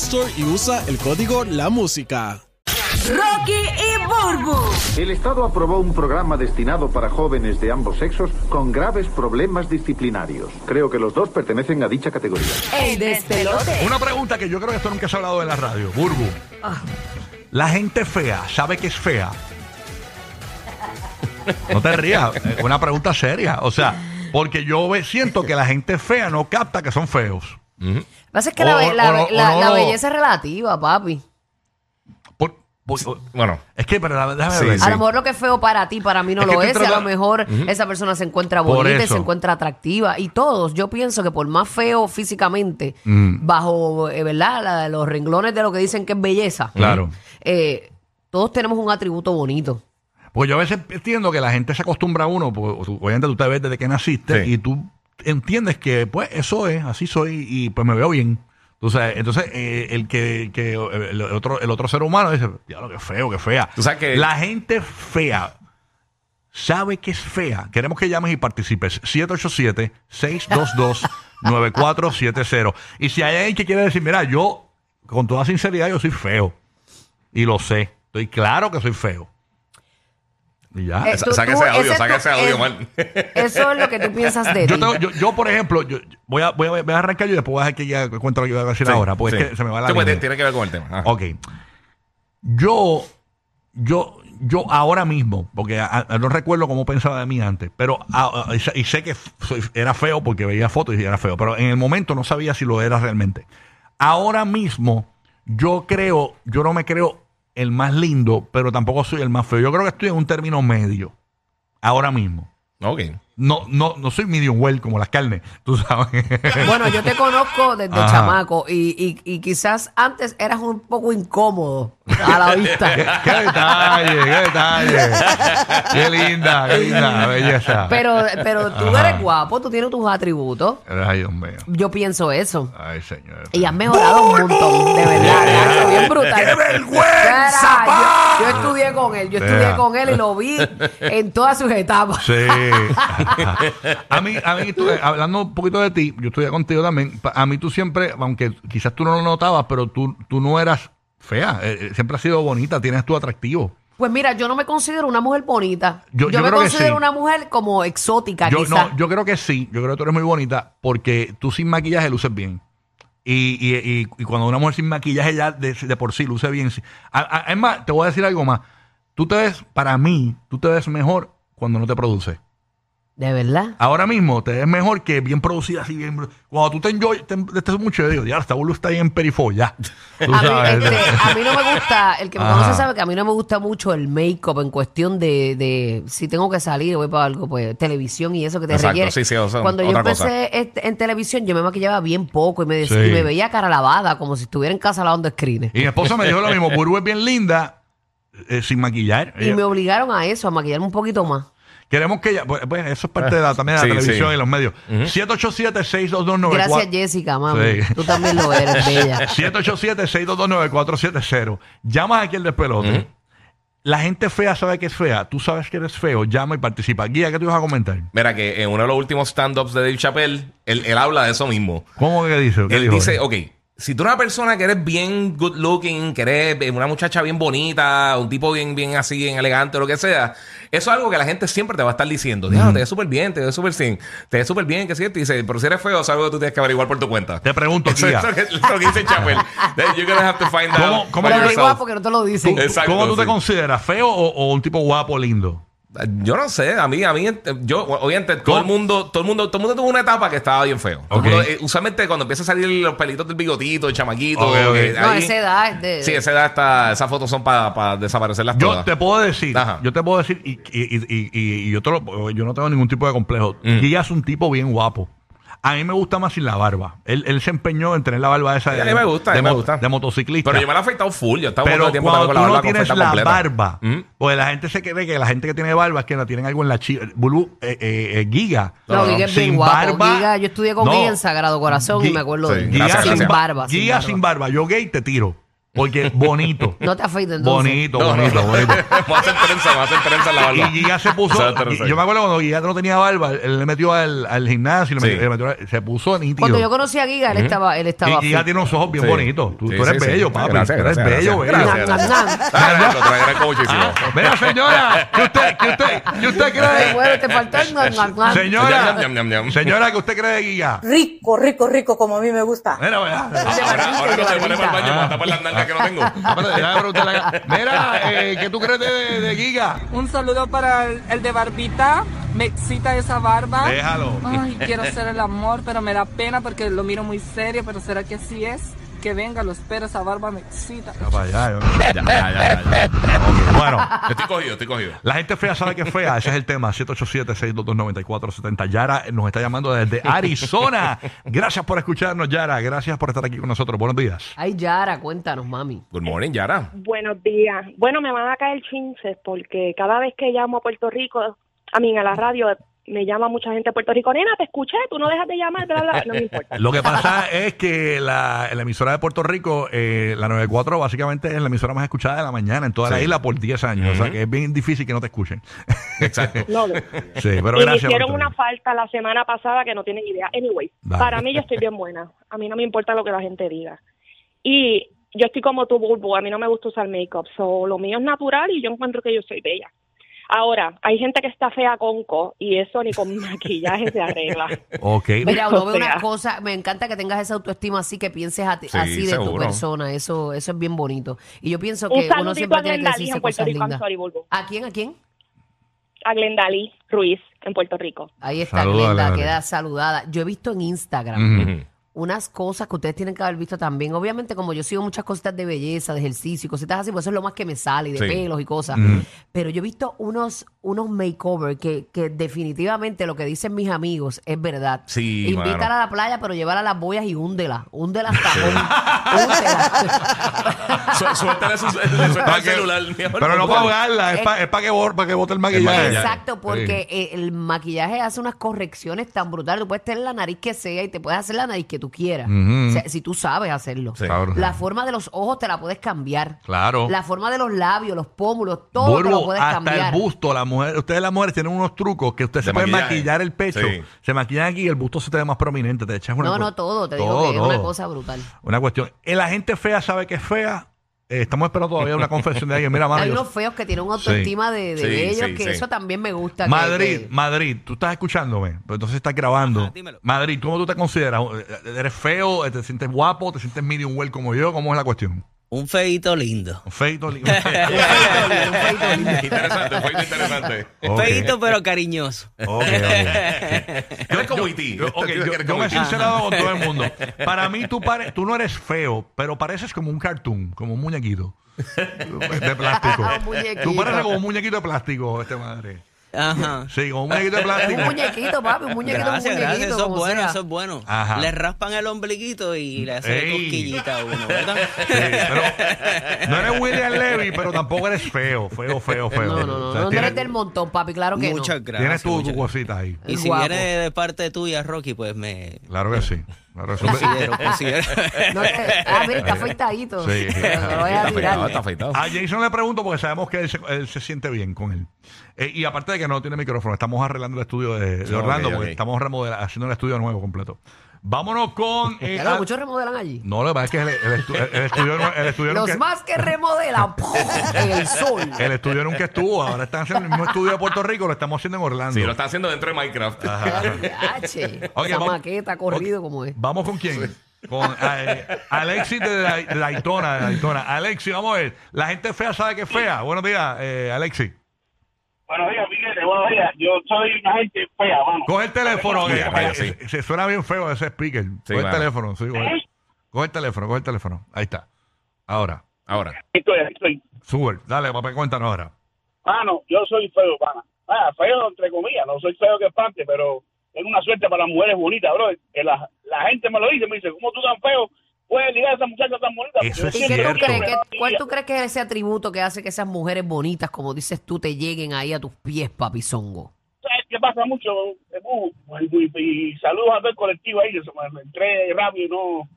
Store y usa el código La Música. Rocky y Burbu. El Estado aprobó un programa destinado para jóvenes de ambos sexos con graves problemas disciplinarios. Creo que los dos pertenecen a dicha categoría. El despelote. Una pregunta que yo creo que esto nunca se ha hablado en la radio. Burbu. La gente fea, ¿sabe que es fea? No te rías, es una pregunta seria. O sea, porque yo siento que la gente fea no capta que son feos. Lo que pasa es que O- la, o- la- o no- la- o la no- belleza es relativa, papi. Por- por- Bueno, es que, pero la- déjame Sí, ver. sí. A lo mejor lo que es feo para ti, para mí no Es que lo estoy es. y a lo tratando- mejor esa persona se encuentra Por bonita y eso. se encuentra atractiva. Y todos, yo pienso que por más feo físicamente, Mm. bajo, eh, ¿verdad? La- los renglones de lo que dicen que es belleza, Claro. eh, todos tenemos un atributo bonito. Porque yo a veces entiendo que la gente se acostumbra a uno, porque tú- obviamente tú te ves desde que naciste Sí. y tú entiendes que pues eso es, así soy y pues me veo bien. Entonces, entonces eh, el que, que el otro, el otro ser humano dice, diablo, qué feo, qué fea. Tú sabes que- La gente fea sabe que es fea. Queremos que llames y participes. 787-622-9470. Y si hay alguien que quiere decir, mira, yo, con toda sinceridad, yo soy feo. Y lo sé. Estoy claro que soy feo. Y ya. Eh, tú- saca tú- ese audio, saca ese audio, man. Eso es lo que tú piensas de Yo, ti. tengo- yo, yo, por ejemplo, yo, voy, a, voy, a, voy a arrancar yo y después voy a dejar que ya cuente lo que iba a decir Sí, ahora, porque sí. es que se me va la Sí, pues, tiene que ver con el tema. Ah. Ok. Yo, yo, yo ahora mismo, porque a- a- no recuerdo cómo pensaba de mí antes, pero a- a- y sé- y sé que soy- era feo porque veía fotos y era feo, pero en el momento no sabía si lo era realmente. Ahora mismo, yo creo, yo no me creo el más lindo, pero tampoco soy el más feo. Yo creo que estoy en un término medio. Ahora mismo. Ok. No, no, no soy medium well como las carnes, tú sabes. Bueno, yo te conozco desde Ajá. chamaco y, y- y quizás antes eras un poco incómodo a la ¿Qué, vista. qué detalle, qué detalle. Qué linda, qué linda belleza. Pero, pero tú Ajá. eres guapo, tú tienes tus atributos. Ay, Dios mío. Yo pienso eso. Ay, señor. Y has mejorado un montón, de verdad. Nacho, bien brutal. ¡Qué vergüenza, yo, yo estudié con él, yo Sea. estudié con él y lo vi en todas sus etapas. Sí. a mí, a mí tú, eh, hablando un poquito de ti, yo estudié contigo también. A mí tú siempre, aunque quizás tú no lo notabas, pero tú, tú no eras fea. eh, eh, siempre has sido bonita, tienes tu atractivo. Pues mira, yo no me considero una mujer bonita. Yo- Yo, yo me creo que considero sí. una mujer como exótica, Yo, no, yo creo que sí, yo creo que tú eres muy bonita porque tú sin maquillaje luces bien. Y, y, y- y cuando una mujer sin maquillaje ya de, de por sí luce bien. sí. A- a- es más, te voy a decir algo más. Tú te ves, para mí, tú te ves mejor cuando no te produces. De verdad. Ahora mismo te ves mejor que bien producida, así bien. Cuando tú te enjoy, te, te mucho, yo digo, ya, esta boluda está ahí en perifo, ya. Tú A mí, sabes. este, a mí no me gusta, el que me Ajá. conoce sabe que a mí no me gusta mucho el make-up en cuestión de, de si tengo que salir, voy para algo, pues televisión y eso que te Exacto, requiere. sí, sí, o sea, Cuando yo empecé este, en televisión, yo me maquillaba bien poco y me, decía- Sí. y me veía cara lavada, como si estuviera en casa lavando screens. Y mi esposa me dijo lo mismo, Burbu es bien linda, eh, sin maquillar. Y Ella- me obligaron a eso, a maquillarme un poquito más. Queremos que ella, pues, pues, eso es parte de la, también de la Sí, televisión sí. y los medios. 787-622-9470. Gracias, Jessica, mami. Sí. Tú también lo eres, bella. 787-622-9470. Llamas aquí el despelote. La gente fea sabe que es fea. Tú sabes que eres feo. Llama y participa. Guía, ¿qué te ibas a comentar? Mira que en uno de los últimos stand-ups de Dave Chappelle, él, él habla de eso mismo. ¿Cómo que dice? ¿Qué Él dijo? dice, ok, si tú eres una persona que eres bien good looking, que eres una muchacha bien bonita, un tipo bien, bien así, bien elegante, lo que sea, eso es algo que la gente siempre te va a estar diciendo. Diablo, te ves súper bien, te ves súper sin, te ves súper bien, que sí, te dice, pero si eres feo, es algo que tú tienes que averiguar por tu cuenta. Te pregunto, Eso que, eso es lo que dice Chapel. You're gonna have to find ¿Cómo- out. cómo no te lo dicen. Exacto, ¿Cómo tú te consideras? ¿Feo o, o un tipo guapo, lindo? Yo no sé, a mí, a mí, yo, obviamente, todo el mundo, todo el mundo, todo el mundo tuvo una etapa que estaba bien feo. Todo el Ok. mundo, eh, usualmente cuando empieza a salir los pelitos del bigotito, el chamaquito, Ok, ok. que No, ahí- esa edad es de. Sí, esa edad está, esas fotos son para desaparecerlas Yo todas. te puedo decir, Ajá. yo te puedo decir, y, y- y- y- y yo, te lo- yo no tengo ningún tipo de complejo. Mm. Giga es un tipo bien guapo. A mí me gusta más sin la barba. Él, él se empeñó en tener la barba esa de, A mí me gusta, a de, mí me gusta. de motociclista. Pero yo me la he afeitado full. Yo estaba todo Pero el tiempo cuando con tú la no barba tienes la completa. barba, Mm. porque la gente se cree que la gente que tiene barba es que no tienen algo en la chiva. Bulú, eh, eh, eh, Giga. No, Giga es bien guapo. Giga, yo estudié con No. Giga en Sagrado Corazón y Gi- me acuerdo sí, de él. Giga Gracias, sin sin gracias. barba. sin Giga barba. sin barba. Yo gay te tiro. Porque bonito. No te afeites entonces. bonito, No, no, bonito, no. bonito. Vamos a hacer trenza, vamos a hacer trenza en la barba. Y Giga se puso. Yo me acuerdo cuando Giga no tenía barba, él le metió al, al gimnasio, le Sí. metió- le metió- se puso nítido. Cuando yo conocí a Giga, él estaba, él estaba y Giga fit. tiene unos ojos bien Sí. bonitos. Tú, Sí, tú eres sí, sí. bello, papi. Gracias, tú eres gracias, bello, gracias. bello. Nam, nam, nam. Muchísimo. Mira, señora, ¿qué usted, qué usted, qué usted Ay, cree? bueno, te faltó el nam, nam, nam. Señora, Ñam, ñam, ñam, ñam. señora, ¿qué usted cree de Giga? Rico, rico, rico, como a mí me gusta. Mira, vea. Ahora, ahora no se pone para el baño para tapar las nalgas que no tengo. Mira, eh, ¿qué tú crees de, de, Giga? Un saludo para el, el de barbita. Me excita esa barba. Déjalo. Ay, quiero hacer el amor, pero me da pena porque lo miro muy serio. Pero será que así es? Que venga, lo espero. Esa barba me excita. Ya para allá, yo- Ya, ya, ya, ya, Bueno, Estoy cogido, estoy cogido. la gente fea sabe que es fea. Ese es el tema. 787-622-9470. Yara nos está llamando desde Arizona. Gracias por escucharnos, Yara. Gracias por estar aquí con nosotros. Buenos días. Ay, Yara, cuéntanos, mami. Good morning, Yara. Buenos días. Bueno, me van a caer chinches porque cada vez que llamo a Puerto Rico, a mí a la radio, me llama mucha gente de Puerto Rico. Nena, te escuché, tú no dejas de llamar, bla, bla. No me importa. Lo que pasa es que la, la emisora de Puerto Rico, eh, la 94, básicamente es la emisora más escuchada de la mañana en toda la isla por 10 años. O sea que es bien difícil que no te escuchen. Exacto. No, no. sí, pero y me gracias. hicieron por una falta la semana pasada que no tienen idea. Anyway, Dale. para mí yo estoy bien buena. A mí no me importa lo que la gente diga. Y yo estoy como tu bulbo, a mí no me gusta usar make-up. So, lo mío es natural y yo encuentro que yo soy bella. Ahora, hay gente que está fea con co y eso ni con maquillaje se arregla. Ok. Mira, uno ve una cosa, me encanta que tengas esa autoestima así, que pienses a ti- Sí, así de tu persona, eso eso es bien bonito. Y yo pienso Un que uno siempre a tiene que decirse en Puerto cosas Rico. I'm lindas. sorry. ¿A quién, a quién? A Glendali Ruiz en Puerto Rico. Ahí está Glenda, Glenda. queda saludada. Yo he visto en Instagram. Ujú. Unas cosas que ustedes tienen que haber visto también. Obviamente, como yo sigo muchas cositas de belleza, de ejercicio y cositas así, pues eso es lo más que me sale, y de Sí. pelos y cosas. Pero yo he visto unos, unos makeovers que, que definitivamente lo que dicen mis amigos es verdad. Sí, Invítala mano. a la playa, pero llévala a las boyas y húndela. Húndela hasta húndela. Su- Suéltale su- suéltale el celular. mi amor, Pero no para ahogarla, es para que, bo- pa' que bote el maquillaje. maquillaje. Exacto, porque eh, el maquillaje hace unas correcciones tan brutales. Tú puedes tener la nariz que sea y te puedes hacer la nariz que tú quieras. Ujú. O sea, si tú sabes hacerlo. Sí. Claro. La forma de los ojos te la puedes cambiar. Claro. La forma de los labios, los pómulos, todo te lo Vuelvo puedes hasta cambiar. el busto. La mujer, ustedes las mujeres tienen unos trucos que usted De se puede maquillaje. maquillar el pecho. Sí. Se maquillan aquí y el busto se te ve más prominente. Te echas una No, no, todo. Te digo todo, que es una cosa brutal. Una cuestión. Eh, La gente fea sabe que es fea. Eh, estamos esperando todavía una confesión de alguien. Mira, mano, Hay yo- unos feos que tienen una autoestima de, de Sí, bellos sí, que sí. eso también me gusta. que- Madrid, que- Madrid, tú estás escuchándome, pero entonces estás grabando. Madrid, ¿cómo tú te consideras? ¿Eres feo? ¿Te sientes guapo? ¿Te sientes medium well como yo? ¿Cómo es la cuestión? Un feito lindo. Feito. li- Interesante, fue interesante. Ok. Feito pero cariñoso. Ok, ok. Tú eres como Iti. Yo, yo- yo me he sincerado con todo el mundo. Para mí, tú, pare- tú no eres feo, pero pareces como un cartoon, como un muñequito de plástico. Un. Tú pareces como un muñequito de plástico, este madre. Ajá. Sí, como un muñequito de Es plástico. un muñequito, papi, un muñequito, Gracias, un gracias. muñequito. Eso es como bueno, sea. eso es bueno. Ajá. Le raspan el ombliguito y le hacen Ey. cosquillita a uno, ¿verdad? Sí, pero no eres William Levy, pero tampoco eres feo, feo, feo, feo. No, no, no. O sea, no tienes, eres del montón, papi, claro que Muchas no. gracias. tienes tu, muchas tu cosita ahí. Y si Guapo. viene de parte tuya, Rocky, pues me Claro que sí. Claro que sí. considero, considero. No te- ah, mira, está afeitadito. Sí. Pero no lo vayas a Está tirar. afeitado, está afeitado. A Jason le pregunto porque sabemos que él se, él se siente bien con él. Eh, y aparte de que no tiene micrófono, estamos arreglando el estudio de, de Ok, Orlando ok. porque estamos remodela- haciendo el estudio nuevo completo. Vámonos con. eh, Claro, al- muchos remodelan allí. No, lo que pasa es que el, el estu- el- el estudio, el estudio Los nunca, más que remodelan en el sol. el estudio nunca estuvo. Ahora están haciendo el mismo estudio de Puerto Rico, lo estamos haciendo en Orlando. Sí, lo está haciendo dentro de Minecraft. Yache, Ok, Esa vamos- maqueta corrido como es. Vamos con quién? Con eh, Alexis de, Dai- de Daytona, de Daytona. Alexis, vamos a ver. La gente fea sabe que es fea. Buenos días, eh, Alexis. Buenos días, Buenos días. Yo soy una gente fea, mano. Coge el teléfono. Sí, que- vaya, eh, sí. eh, Se suena bien feo ese speaker. Coge el teléfono. Sí, coge, coge el teléfono, coge el teléfono. Ahí está. Ahora. Ahora. Estoy, estoy. Sube. Dale, papá, cuéntanos ahora. Mano, yo soy feo, pana. Ah, feo entre comillas. No soy feo que espante, pero tengo una suerte para las mujeres bonitas, bro. Que la, la gente me lo dice. Me dice, ¿cómo tú tan feo puedes ligar a esa muchacha tan bonita? Eso es ¿Y qué tú cierto. crees? ¿Qué- ¿Cuál tú crees que es ese atributo que hace que esas mujeres bonitas, como dices tú, te lleguen ahí a tus pies, papizongo? ¿Sabes qué pasa mucho? Eh, uh, Y, y saludos a todo el colectivo ahí. que se me, me entré rápido y no...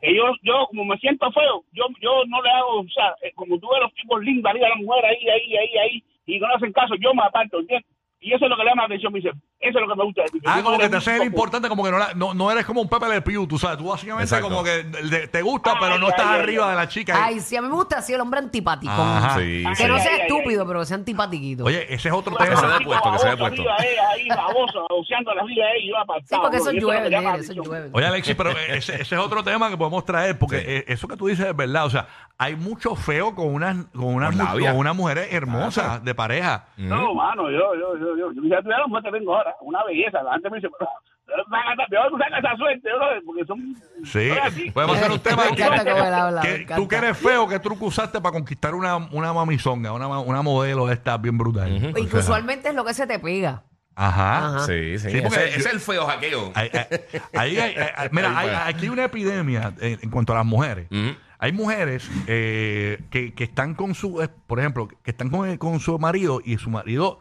Que yo, yo, como me siento feo, yo yo no le hago, o sea, eh, como tú ves los tipos lindos arriba de la mujer ahí, ahí, ahí, ahí, y no le hacen caso, yo me aparto, ¿entiendes? Y eso es lo que le llama la atención, me dice, eso es lo que me gusta de ti. Ah, como que te haces el importante, como que no, la- no, no eres como un Pepe Le Pew, tú sabes. Tú básicamente Exacto. como que de- te gusta, Ay, pero no ay, estás ay, arriba ay. de la chica. Ay, sí, a mí me gusta así el hombre antipático. Ajá. Sí, Que sí. no sea ay, ay, estúpido, ay. pero sea antipatiquito. Oye, ese es otro vas Que se dé tipo puesto, que se dé puesto. eh, ahí, baboso, la vida ahí, yo apartado. sí, porque bro, eso y es lo llueve, que eso llueve. Oye, Alexis, pero ese, ese es otro tema que podemos traer, porque eh, eso que tú dices es verdad. O sea, hay mucho feo con unas, con unas, Con mu- labia. con unas mujeres hermosas de pareja. No, mano, yo, yo, yo, yo, yo, ya tuviera la mujer que tengo ahora, una belleza, la gente me dice, pero, saca, esa suerte, bro, porque son... Sí, podemos hacer un tema que, tú que eres feo, ¿qué truco usaste para conquistar una, una mamizonga, una, una modelo de estas bien brutal? Ujú. Y que sea, usualmente es lo que se te pega. Ajá. Ajá. Sí, sí. Sí, porque es el feo hay- ahí hay- mira, hay- aquí hay una epidemia en, en cuanto a las mujeres. Hay mujeres eh, que, que están con su, eh, por ejemplo, que están con, con su marido y su marido,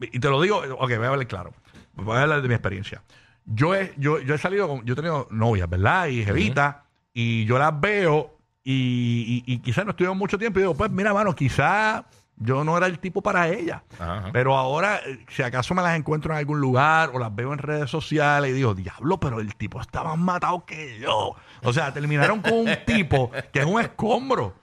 y te lo digo, ok, voy a hablar claro, voy a hablar de mi experiencia. Yo he, yo, yo he salido, con, yo he tenido novias, ¿verdad? Y jevitas, y yo las veo y, y, y quizás no estuvieron mucho tiempo y digo, pues mira, mano, quizás yo no era el tipo para ella. Ajá. Pero ahora, eh, si acaso me las encuentro en algún lugar o las veo en redes sociales y digo, diablo, pero el tipo está más matado que yo. O sea, terminaron con un tipo que es un escombro.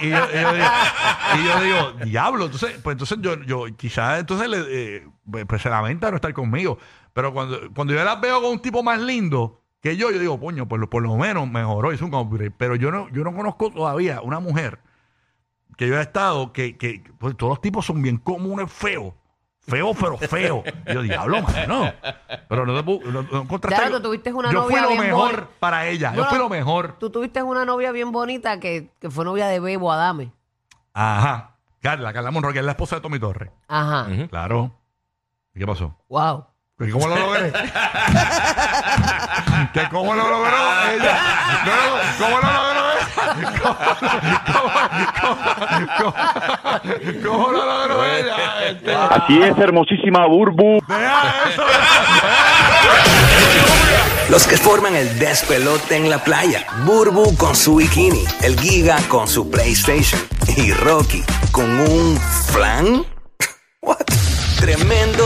Y, yo, digo, diablo, entonces, pues entonces yo, yo quizás entonces le, eh, pues, pues se lamenta no estar conmigo. Pero cuando, cuando yo las veo con un tipo más lindo que yo, yo digo, coño, lo, por lo menos mejoró, hizo un upgrade. Pero yo no, yo no conozco todavía una mujer que yo he estado, que, que pues, todos los tipos son bien comunes, feos. Feo, pero feo. Y yo, diablo, mano. Pero no, te pu- no, no encontraste. Claro, tú tuviste una yo novia fui lo bien mejor bonita. para ella. yo Bueno, fui lo mejor. Tú tuviste una novia bien bonita que, que fue novia de Bebo Adame. Ajá. Carla, Carla Monroy, que es la esposa de Tommy Torres. Ajá. Ujú. Claro. ¿Y qué pasó? Wow. ¿Y cómo lo logré? ¿Que ¿Cómo lo logró ella? No, ¿Cómo lo logró? ¿Cómo, cómo, cómo- cómo lo logró ella? Este, Así es, hermosísima Burbu. eso. Los que forman el despelote en la playa. Burbu con su bikini. El Giga con su PlayStation. Y Rocky con un flan. What? Tremendo